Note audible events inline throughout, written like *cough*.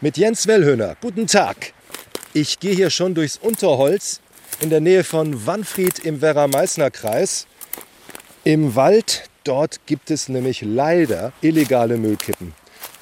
mit Jens Wellhöhner. Guten Tag. Ich gehe hier schon durchs Unterholz in der Nähe von Wanfried im Werra-Meißner-Kreis. Im Wald, dort gibt es nämlich leider illegale Müllkippen.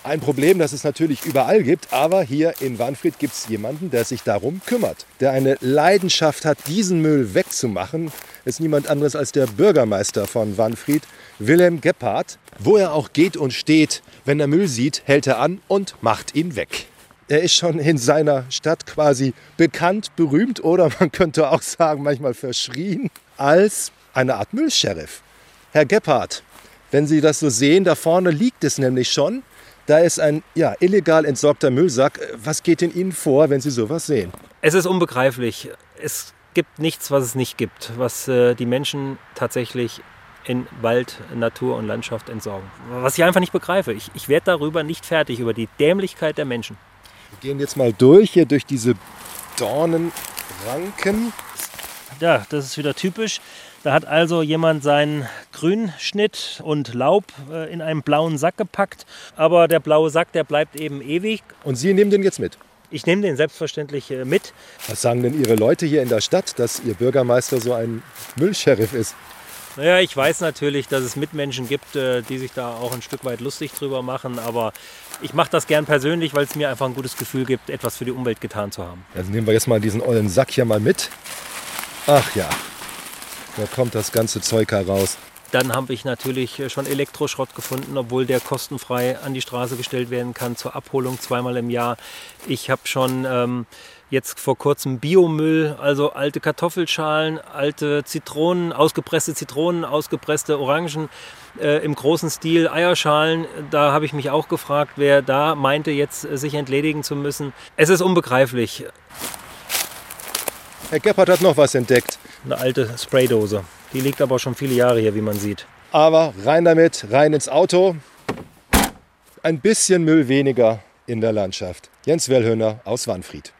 Ein Problem, das es natürlich überall gibt, aber hier in Wanfried gibt es jemanden, der sich darum kümmert, der eine Leidenschaft hat, diesen Müll wegzumachen. Ist niemand anderes als der Bürgermeister von Wanfried, Wilhelm Gebhardt. Wo er auch geht und steht, wenn er Müll sieht, hält er an und macht ihn weg. Er ist schon in seiner Stadt quasi bekannt, berühmt oder *laughs* man könnte auch sagen, manchmal verschrien, als eine Art Müllsheriff. Herr Gebhardt, wenn Sie das so sehen, da vorne liegt es nämlich schon. Da ist ein ja, illegal entsorgter Müllsack. Was geht in Ihnen vor, wenn Sie sowas sehen? Es ist unbegreiflich. Es gibt nichts, was es nicht gibt, was äh, die Menschen tatsächlich in Wald, Natur und Landschaft entsorgen. Was ich einfach nicht begreife. Ich, ich werde darüber nicht fertig, über die Dämlichkeit der Menschen. Wir gehen jetzt mal durch, hier durch diese Dornenranken. Ja, das ist wieder typisch. Da hat also jemand seinen Grünschnitt und Laub äh, in einen blauen Sack gepackt. Aber der blaue Sack, der bleibt eben ewig. Und Sie nehmen den jetzt mit? Ich nehme den selbstverständlich äh, mit. Was sagen denn Ihre Leute hier in der Stadt, dass Ihr Bürgermeister so ein Müllsheriff ist? Naja, ich weiß natürlich, dass es Mitmenschen gibt, äh, die sich da auch ein Stück weit lustig drüber machen, aber ich mache das gern persönlich, weil es mir einfach ein gutes Gefühl gibt, etwas für die Umwelt getan zu haben. Also nehmen wir jetzt mal diesen ollen Sack hier mal mit. Ach ja, da kommt das ganze Zeug heraus. Dann habe ich natürlich schon Elektroschrott gefunden, obwohl der kostenfrei an die Straße gestellt werden kann zur Abholung zweimal im Jahr. Ich habe schon ähm, jetzt vor kurzem Biomüll, also alte Kartoffelschalen, alte Zitronen, ausgepresste Zitronen, ausgepresste Orangen äh, im großen Stil, Eierschalen. Da habe ich mich auch gefragt, wer da meinte, jetzt äh, sich entledigen zu müssen. Es ist unbegreiflich. Herr Gebhardt hat noch was entdeckt. Eine alte Spraydose. Die liegt aber schon viele Jahre hier, wie man sieht. Aber rein damit, rein ins Auto. Ein bisschen Müll weniger in der Landschaft. Jens Wellhöhner aus Wanfried.